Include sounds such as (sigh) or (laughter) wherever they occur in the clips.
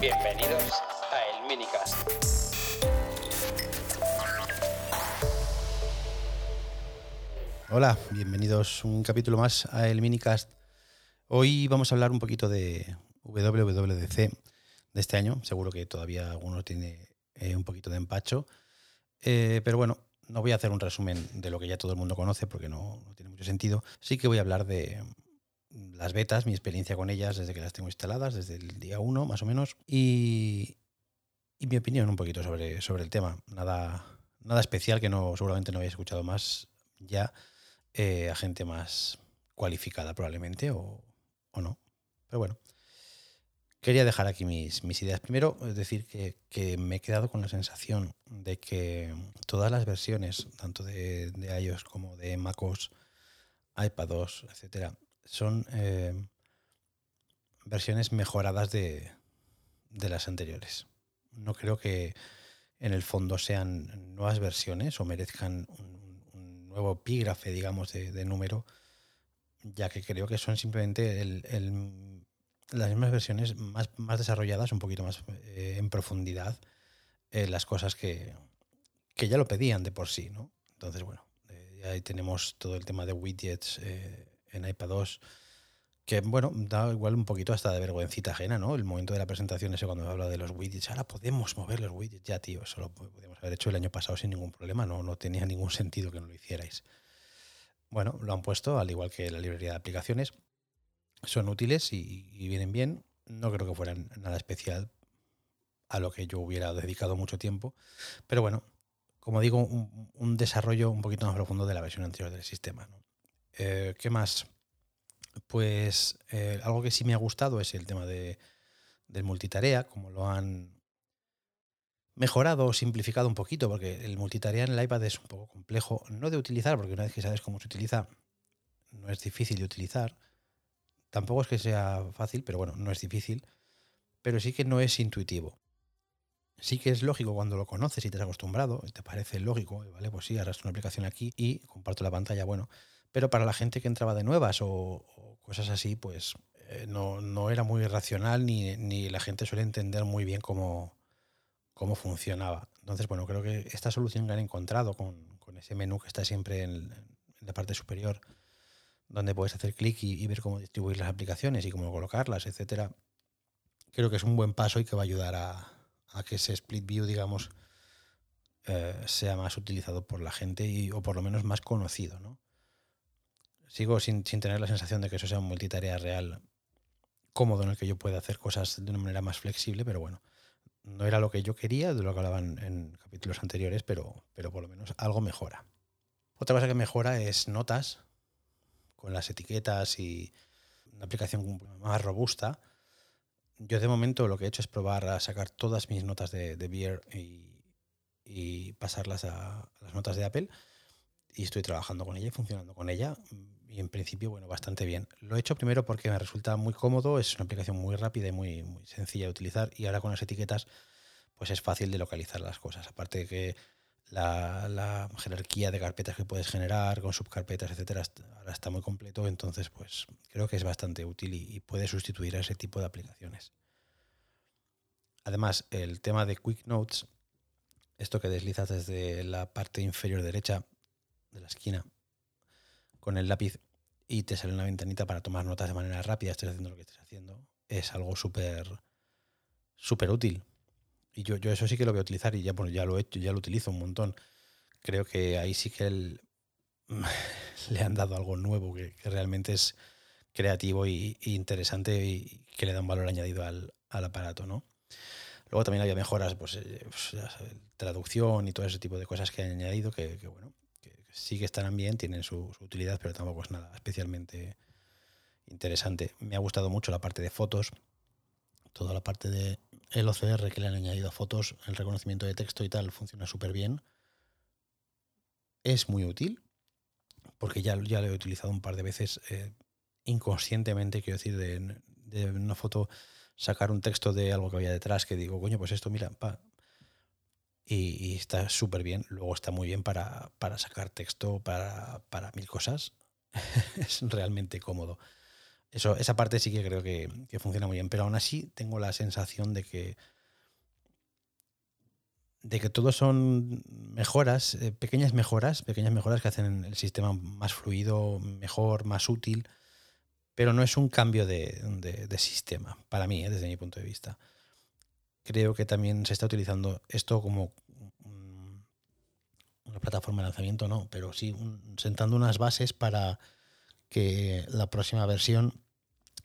Bienvenidos a El Minicast. Hola, bienvenidos un capítulo más a El Minicast. Hoy vamos a hablar un poquito de WWDC de este año. Seguro que todavía alguno tiene eh, un poquito de empacho. Eh, pero bueno, no voy a hacer un resumen de lo que ya todo el mundo conoce porque no, no tiene mucho sentido. Sí que voy a hablar de las betas, mi experiencia con ellas desde que las tengo instaladas, desde el día 1 más o menos, y, y mi opinión un poquito sobre, sobre el tema. Nada, nada especial que no seguramente no habéis escuchado más ya eh, a gente más cualificada probablemente o, o no. Pero bueno, quería dejar aquí mis, mis ideas. Primero, es decir, que, que, me he quedado con la sensación de que todas las versiones, tanto de, de iOS como de MacOS, iPadOS, etcétera, son eh, versiones mejoradas de, de, las anteriores. No creo que en el fondo sean nuevas versiones o merezcan un, nuevo epígrafe, digamos, de, número, ya que creo que son simplemente el, el, las mismas versiones más, más, desarrolladas, un poquito más eh, en profundidad, eh, las cosas que, que, ya lo pedían de por sí. ¿no? Entonces, bueno, ahí tenemos todo el tema de widgets en iPadOS, que bueno, da igual un poquito hasta de vergüencita ajena, ¿no? El momento de la presentación ese cuando habla de los widgets, ahora podemos mover los widgets, ya tío, eso lo podemos haber hecho el año pasado sin ningún problema, no, no tenía ningún sentido que no lo hicierais. Bueno, lo han puesto, al igual que la librería de aplicaciones, son útiles y, y vienen bien, no creo que fueran nada especial a lo que yo hubiera dedicado mucho tiempo, pero bueno, como digo, un, un desarrollo un poquito más profundo de la versión anterior del sistema, ¿no? Eh, ¿Qué más? Pues eh, algo que sí me ha gustado es el tema de, del multitarea, como lo han mejorado o simplificado un poquito, porque el multitarea en el iPad es un poco complejo, no de utilizar, porque una vez que sabes cómo se utiliza, no es difícil de utilizar. Tampoco es que sea fácil, pero bueno, no es difícil. Pero sí que no es intuitivo. Sí que es lógico cuando lo conoces y te has acostumbrado, te parece lógico, ¿vale? Pues sí, arrastro una aplicación aquí y comparto la pantalla, bueno, pero para la gente que entraba de nuevas o, cosas así, pues eh, no, no, era muy racional ni, ni, la gente suele entender muy bien cómo, cómo funcionaba. Entonces, bueno, creo que esta solución que han encontrado con, con ese menú que está siempre en, la parte superior, donde puedes hacer clic y, ver cómo distribuir las aplicaciones y cómo colocarlas, etcétera, creo que es un buen paso y que va a ayudar a, que ese split view, digamos, eh, sea más utilizado por la gente o por lo menos más conocido, ¿no? Sigo sin, sin, tener la sensación de que eso sea un multitarea real cómodo en el que yo pueda hacer cosas de una manera más flexible, pero bueno, no era lo que yo quería, de lo que hablaban en capítulos anteriores, pero, pero por lo menos algo mejora. Otra cosa que mejora es notas, con las etiquetas y una aplicación más robusta. Yo de momento lo que he hecho es probar a sacar todas mis notas de, Beer y, y pasarlas a, a las notas de Apple y estoy trabajando con ella y funcionando con ella y en principio, bueno, bastante bien. Lo he hecho primero porque me resulta muy cómodo, es una aplicación muy rápida y muy, muy sencilla de utilizar y ahora con las etiquetas pues es fácil de localizar las cosas. Aparte de que la, la, jerarquía de carpetas que puedes generar con subcarpetas, etcétera, ahora está muy completo, entonces pues creo que es bastante útil y, y puede sustituir a ese tipo de aplicaciones. Además, el tema de Quick Notes, esto que deslizas desde la parte inferior derecha de la esquina con el lápiz y te sale una ventanita para tomar notas de manera rápida, estés haciendo lo que estés haciendo, es algo súper útil. Y yo, yo eso sí que lo voy a utilizar y ya, bueno, ya lo he hecho, ya lo utilizo un montón. Creo que ahí sí que (laughs) le han dado algo nuevo que, realmente es creativo y, interesante y que le da un valor añadido al, al aparato, ¿no? Luego también había mejoras, pues, eh, pues, traducción y todo ese tipo de cosas que han añadido que bueno, sí que estarán bien, tienen su, su, utilidad, pero tampoco es nada especialmente interesante. Me ha gustado mucho la parte de fotos, toda la parte de el OCR que le han añadido a fotos, el reconocimiento de texto y tal, funciona súper bien. Es muy útil, porque ya, ya lo he utilizado un par de veces eh, inconscientemente, quiero decir, de, de, una foto sacar un texto de algo que había detrás, que digo, coño, pues esto, mira, pa, y, está súper bien. Luego está muy bien para, para sacar texto para, para, mil cosas. (laughs) es realmente cómodo. Eso, esa parte sí que creo que, funciona muy bien, pero aún así tengo la sensación de que de que todos son mejoras, eh, pequeñas mejoras, pequeñas mejoras que hacen el sistema más fluido, mejor, más útil, pero no es un cambio de, sistema, para mí, eh, desde mi punto de vista. Creo que también se está utilizando esto como una plataforma de lanzamiento, no, pero sí sentando unas bases para que la próxima versión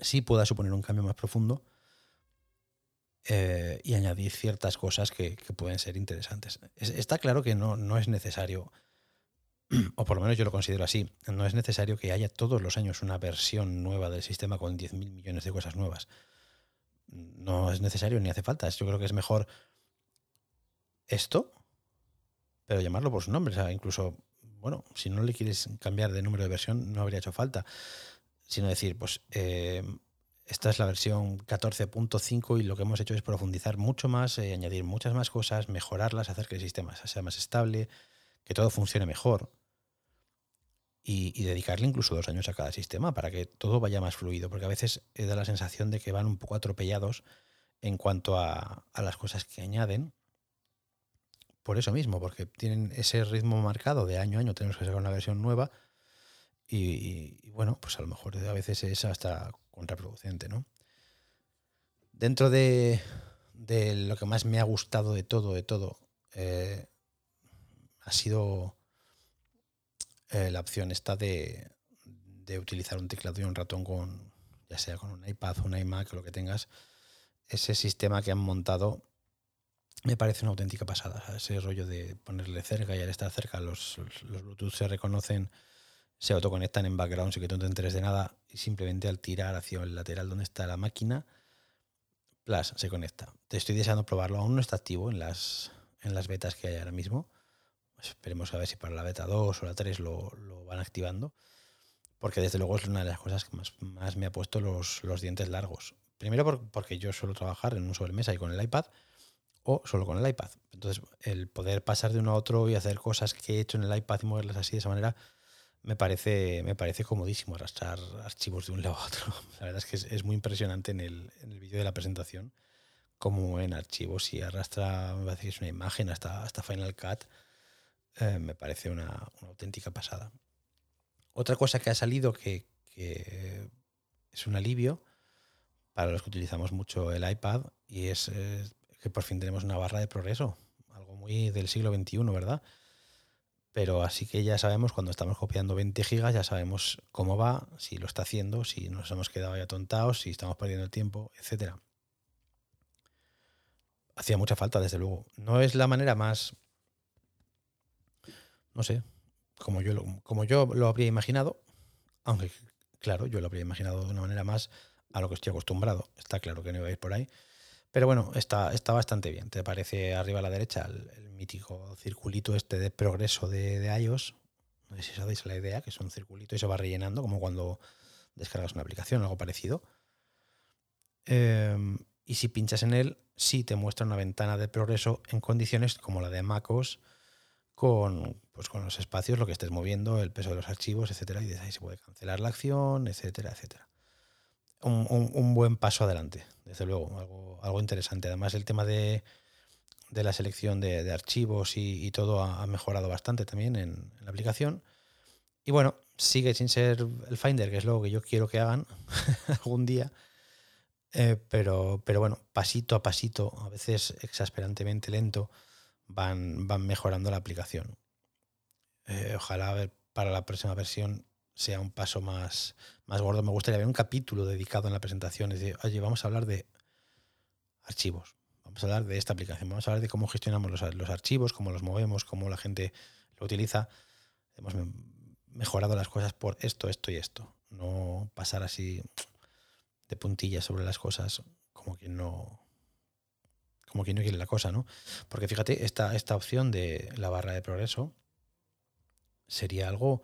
sí pueda suponer un cambio más profundo eh, y añadir ciertas cosas que, pueden ser interesantes. está claro que no, no, es necesario, (clears throat) o por lo menos yo lo considero así, no es necesario que haya todos los años una versión nueva del sistema con 10.000 millones de cosas nuevas. No es necesario ni hace falta. Yo creo que es mejor esto, pero llamarlo por su nombre. O sea, incluso, bueno, si no le quieres cambiar de número de versión, no habría hecho falta. Sino decir, pues eh, esta es la versión 14.5 y lo que hemos hecho es profundizar mucho más, eh, añadir muchas más cosas, mejorarlas, hacer que el sistema sea más estable, que todo funcione mejor y, dedicarle incluso dos años a cada sistema para que todo vaya más fluido, porque a veces da la sensación de que van un poco atropellados en cuanto a, las cosas que añaden. Por eso mismo, porque tienen ese ritmo marcado de año a año, tenemos que sacar una versión nueva y, bueno, pues a lo mejor a veces es hasta contraproducente, ¿no? Dentro de, lo que más me ha gustado de todo, de todo, eh, ha sido eh, la opción esta de, utilizar un teclado y un ratón con, ya sea con un iPad, un iMac o lo que tengas. Ese sistema que han montado me parece una auténtica pasada. Ese rollo de ponerle cerca y al estar cerca los, los Bluetooth se reconocen se autoconectan en background sin que tú no te enteres de nada y simplemente al tirar hacia el lateral donde está la máquina, plus, se conecta. Te estoy deseando probarlo, aún no está activo en las, en las betas que hay ahora mismo. Esperemos a ver si para la beta 2 o la 3 lo, van activando, porque desde luego es una de las cosas que más, más me ha puesto los, los dientes largos. Primero porque yo suelo trabajar en un sobremesa y con el iPad, o solo con el iPad. Entonces, el poder pasar de uno a otro y hacer cosas que he hecho en el iPad y moverlas así de esa manera, me parece, me parece comodísimo arrastrar archivos de un lado a otro. (laughs) La verdad es que es, muy impresionante en el, en el vídeo de la presentación como en archivos y arrastra, me parece que es una imagen hasta, hasta Final Cut. Eh, me parece una, auténtica pasada. Otra cosa que ha salido que, es un alivio para los que utilizamos mucho el iPad y es eh, que por fin tenemos una barra de progreso, algo muy del siglo XXI, ¿verdad? Pero así que ya sabemos, cuando estamos copiando 20 gigas, ya sabemos cómo va, si lo está haciendo, si nos hemos quedado ya tontados, si estamos perdiendo el tiempo, etc. Hacía mucha falta, desde luego. No es la manera más, no sé, como yo, como yo lo habría imaginado, aunque claro, yo lo habría imaginado de una manera más a lo que estoy acostumbrado. Está claro que no iba a ir por ahí. Pero bueno, está, está bastante bien. Te aparece arriba a la derecha el, mítico circulito este de progreso de, iOS. No sé si sabéis la idea, que es un circulito y se va rellenando, como cuando descargas una aplicación, algo parecido. Em, y si pinchas en él, sí te muestra una ventana de progreso en condiciones como la de MacOS, con, pues con los espacios, lo que estés moviendo, el peso de los archivos, etcétera, y desde ahí se puede cancelar la acción, etcétera, etcétera un, buen paso adelante, desde luego, algo, algo interesante. Además, el tema de, la selección de, archivos y, todo ha, mejorado bastante también en, la aplicación. Y bueno, sigue sin ser el Finder, que es lo que yo quiero que hagan (laughs) algún día. Eh, pero, pero bueno, pasito a pasito, a veces exasperantemente lento, van, van mejorando la aplicación. Eh, ojalá para la próxima versión sea un paso más, más gordo. Me gustaría ver un capítulo dedicado en la presentación. Es decir, oye, vamos a hablar de archivos, vamos a hablar de esta aplicación, vamos a hablar de cómo gestionamos los, los archivos, cómo los movemos, cómo la gente lo utiliza. Hemos mejorado las cosas por esto, esto y esto. No pasar así de puntillas sobre las cosas como quien no como quien no quiere la cosa, ¿no? Porque fíjate, esta, esta opción de la barra de progreso sería algo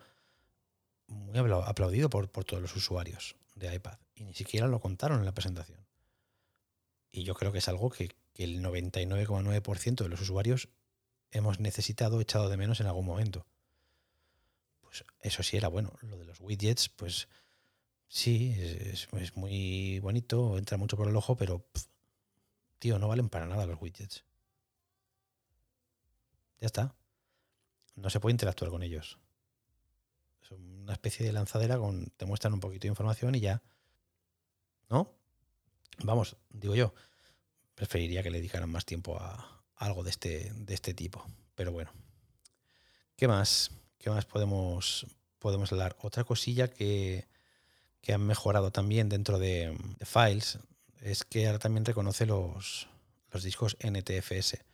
muy aplaudido por, todos los usuarios de iPad y ni siquiera lo contaron en la presentación. Y yo creo que es algo que, el 99,9% de los usuarios hemos necesitado, echado de menos en algún momento. Pues eso sí era bueno. Lo de los widgets, pues Sí, es, muy bonito, entra mucho por el ojo, pero tío, no valen para nada los widgets. Ya está. No se puede interactuar con ellos. Es una especie de lanzadera con. te muestran un poquito de información y ya. ¿No? Vamos, digo yo. Preferiría que le dedicaran más tiempo a algo de este, de este tipo. Pero bueno. ¿Qué más? ¿Qué más podemos, podemos hablar? Otra cosilla que, que han mejorado también dentro de, de Files es que ahora también reconoce los, los discos NTFS.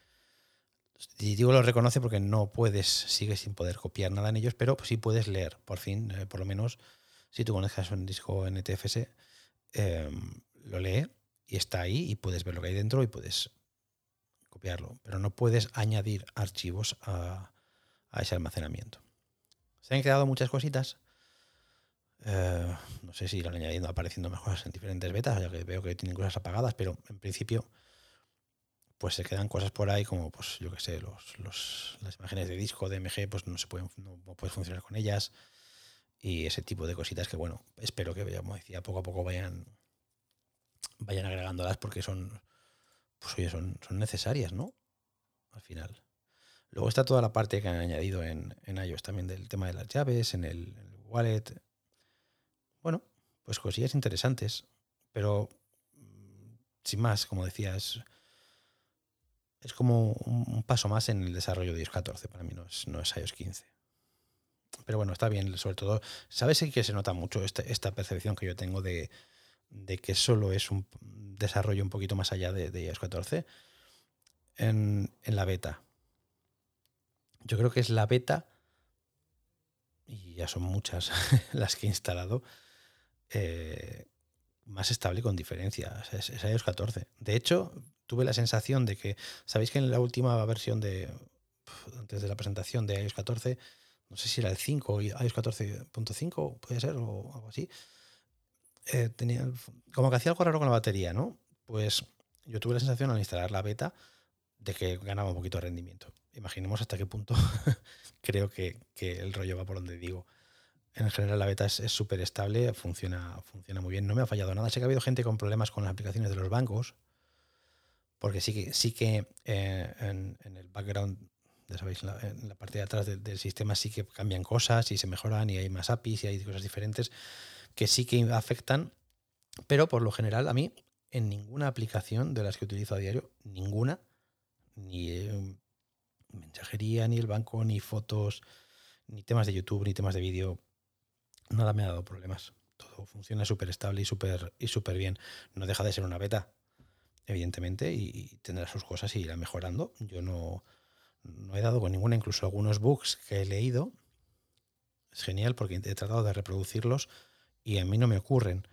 Y digo lo reconoce porque no puedes, sigues sin poder copiar nada en ellos, pero sí puedes leer, por fin, eh, por lo menos, si tú conectas un disco NTFS, eh, lo lee y está ahí y puedes ver lo que hay dentro y puedes copiarlo, pero no puedes añadir archivos a, a ese almacenamiento. Se han quedado muchas cositas. Eh, no sé si irán añadiendo, apareciendo más cosas en diferentes betas, ya que veo que tienen cosas apagadas, pero en principio pues se quedan cosas por ahí como, pues yo qué sé, los, los, las imágenes de disco, de MG, pues no se pueden, no, puedes funcionar con ellas y ese tipo de cositas que, bueno, espero que, como decía, poco a poco vayan, vayan agregándolas porque son, pues oye, son, son necesarias, ¿no? Al final. Luego está toda la parte que han añadido en, en iOS también del tema de las llaves, en el wallet. Bueno, pues cosillas interesantes, pero mm, sin más, como decía, es, como un, paso más en el desarrollo de iOS 14. Para mí no es, no es iOS 15. Pero bueno, está bien, sobre todo, ¿sabes que se nota mucho esta, esta percepción que yo tengo de, que solo es un desarrollo un poquito más allá de, iOS 14? En, en la beta. Yo creo que es la beta, y ya son muchas (laughs) las que he instalado, eh, más estable con diferencia. Es, es, iOS 14. De hecho, tuve la sensación de que, ¿sabéis que en la última versión de, antes de la presentación de iOS 14, no sé si era el 5 iOS 14.5, puede ser, o algo así, eh, tenía, como que hacía algo raro con la batería, ¿no? Pues yo tuve la sensación al instalar la beta de que ganaba un poquito de rendimiento. Imaginemos hasta qué punto (laughs) creo que, que, el rollo va por donde digo. En general la beta es súper estable, funciona, funciona muy bien, no me ha fallado nada. Sé que ha habido gente con problemas con las aplicaciones de los bancos, porque sí que, sí que eh, en, el background, ya sabéis, la, en la parte de atrás de, del sistema sí que cambian cosas y se mejoran y hay más APIs y hay cosas diferentes que sí que afectan, pero por lo general a mí en ninguna aplicación de las que utilizo a diario, ninguna, ni eh, mensajería, ni el banco, ni fotos, ni temas de YouTube, ni temas de vídeo, nada me ha dado problemas. Todo funciona súper estable y súper y super bien. No deja de ser una beta, evidentemente, y tendrá sus cosas y irá mejorando. Yo no, no he dado con ninguna, incluso algunos bugs que he leído. Es genial porque he tratado de reproducirlos y a mí no me ocurren.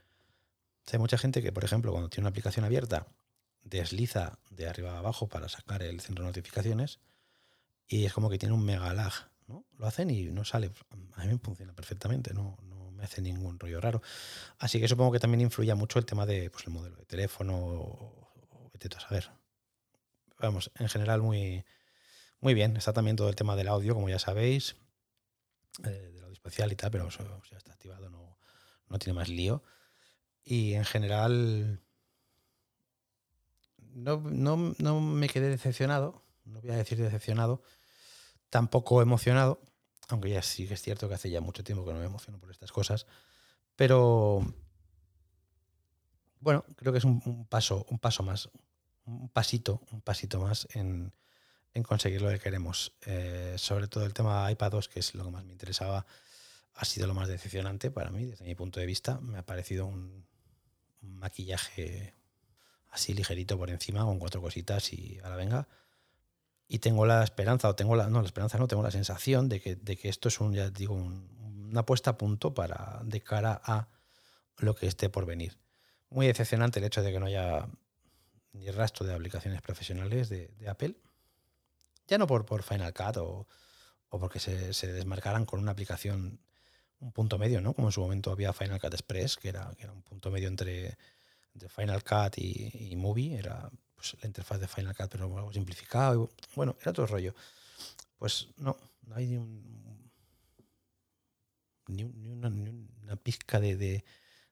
Hay mucha gente que, por ejemplo, cuando tiene una aplicación abierta, desliza de arriba a abajo para sacar el centro de notificaciones y es como que tiene un mega lag. ¿No? Lo hacen y no sale. A mí me funciona perfectamente, no, no me hace ningún rollo raro. Así que supongo que también influye mucho el tema de pues, el modelo de teléfono o, o vete a saber. Vamos, en general muy, muy bien. Está también todo el tema del audio, como ya sabéis, eh, del audio especial y tal, pero eso ya está activado, no, no tiene más lío. Y en general no, no, no, me quedé decepcionado, no voy a decir decepcionado, tampoco emocionado, aunque ya sí que es cierto que hace ya mucho tiempo que no me emociono por estas cosas, pero bueno, creo que es un, paso, un paso más, un pasito, un pasito más en, en conseguir lo que queremos. Eh, sobre todo el tema iPad 2, que es lo que más me interesaba, ha sido lo más decepcionante para mí, desde mi punto de vista. Me ha parecido un, un maquillaje así ligerito por encima, con cuatro cositas y ahora venga. Y tengo la esperanza, o tengo la, no, la esperanza no, tengo la sensación de que, de que esto es un, ya digo, un, una puesta a punto para, de cara a lo que esté por venir. Muy decepcionante el hecho de que no haya ni rastro de aplicaciones profesionales de, de Apple. Ya no por, por Final Cut o, o porque se, se, desmarcaran con una aplicación, un punto medio, ¿no? Como en su momento había Final Cut Express, que era, que era un punto medio entre de Final Cut y, y Movie, era pues, la interfaz de Final Cut, pero algo simplificado. Y, bueno, era todo rollo. Pues no, no hay ni, un, ni, un, ni, una, ni una, pizca de, de,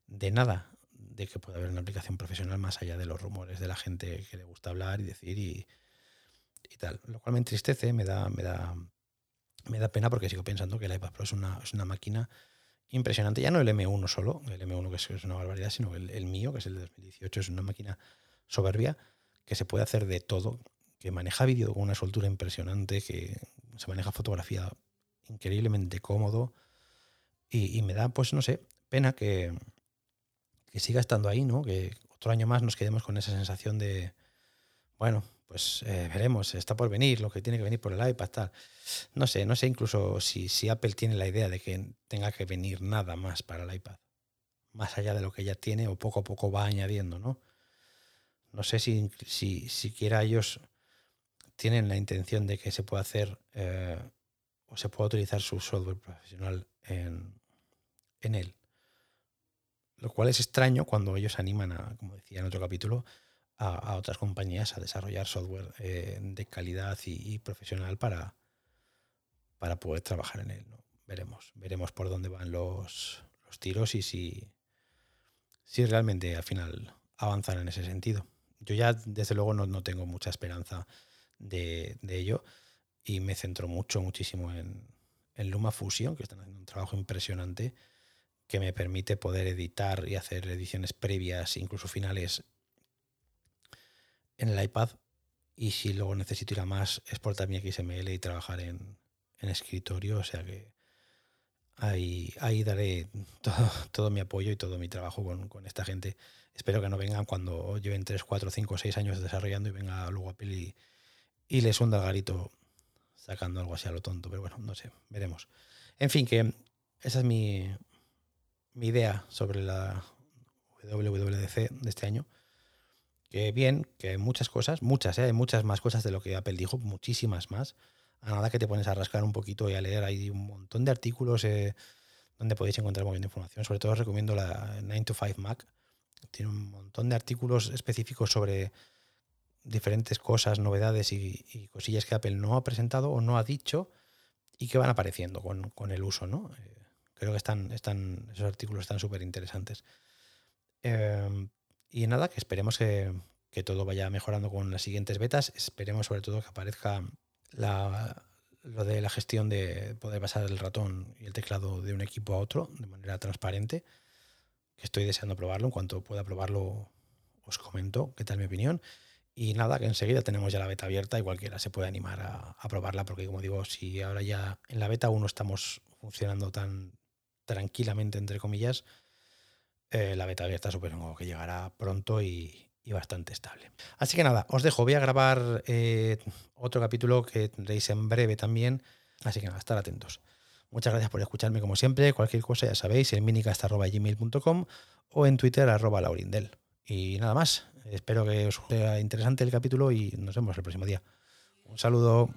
de nada de que pueda haber una aplicación profesional más allá de los rumores de la gente que le gusta hablar y decir y, y tal. Lo cual me entristece, me da, me da, me da pena porque sigo pensando que el iPad Pro es una, es una máquina impresionante. Ya no el M1 solo, el M1 que es, una barbaridad, sino el, el, mío, que es el de 2018, es una máquina soberbia que se puede hacer de todo, que maneja vídeo con una soltura impresionante, que se maneja fotografía increíblemente cómodo y, me da, pues no sé, pena que, que siga estando ahí, ¿no? Que otro año más nos quedemos con esa sensación de, bueno, pues eh, veremos, está por venir, lo que tiene que venir por el iPad, tal. No sé, no sé incluso si, si, Apple tiene la idea de que tenga que venir nada más para el iPad, más allá de lo que ya tiene o poco a poco va añadiendo, ¿no? No sé si, si siquiera ellos tienen la intención de que se pueda hacer eh, o se pueda utilizar su software profesional en, en él. Lo cual es extraño cuando ellos animan a, como decía en otro capítulo, a, a otras compañías a desarrollar software eh, de calidad y, profesional para, para poder trabajar en él. Veremos, veremos por dónde van los, los tiros y si, si realmente al final avanzan en ese sentido. Yo ya desde luego no, no tengo mucha esperanza de, de, ello y me centro mucho, muchísimo en, en Luma Fusion, que están haciendo un trabajo impresionante que me permite poder editar y hacer ediciones previas, incluso finales, en el iPad. Y si luego necesito ir a más, exportar mi XML y trabajar en, en escritorio. O sea que ahí, ahí daré (laughs) todo, todo, mi apoyo y todo mi trabajo con, con, esta gente. Espero que no vengan cuando lleven 3, 4, 5, 6 años desarrollando y venga luego Apple y, y les hunda el garito sacando algo así a lo tonto. Pero bueno, no sé, veremos. En fin, que esa es mi, idea sobre la WWDC de este año. Que bien, que hay muchas cosas, muchas, ¿eh? hay muchas más cosas de lo que Apple dijo, muchísimas más. A nada que te pones a rascar un poquito y a leer, hay un montón de artículos eh, donde podéis encontrar muy bien de información. Sobre todo os recomiendo la 9 to 5 Mac. Tiene un montón de artículos específicos sobre diferentes cosas, novedades y, cosillas que Apple no ha presentado o no ha dicho y que van apareciendo con, con el uso, ¿no? Eh, Creo que están, están esos artículos están súper interesantes. Eh, y nada, que esperemos que, que, todo vaya mejorando con las siguientes betas. Esperemos sobre todo que aparezca la, lo de la gestión de poder pasar el ratón y el teclado de un equipo a otro de manera transparente. Que estoy deseando probarlo. En cuanto pueda probarlo, os comento qué tal mi opinión. Y nada, que enseguida tenemos ya la beta abierta y cualquiera se puede animar a, probarla, porque como digo, si ahora ya en la beta 1 estamos funcionando tan, tranquilamente, entre comillas, eh, la beta abierta supongo que llegará pronto y, y, bastante estable. Así que nada, os dejo, voy a grabar eh, otro capítulo que tendréis en breve también, así que nada, estar atentos. Muchas gracias por escucharme como siempre, cualquier cosa ya sabéis, en minicast.gmail.com o en twitter arroba laurindel. Y nada más, espero que os sea interesante el capítulo y nos vemos el próximo día. Un saludo.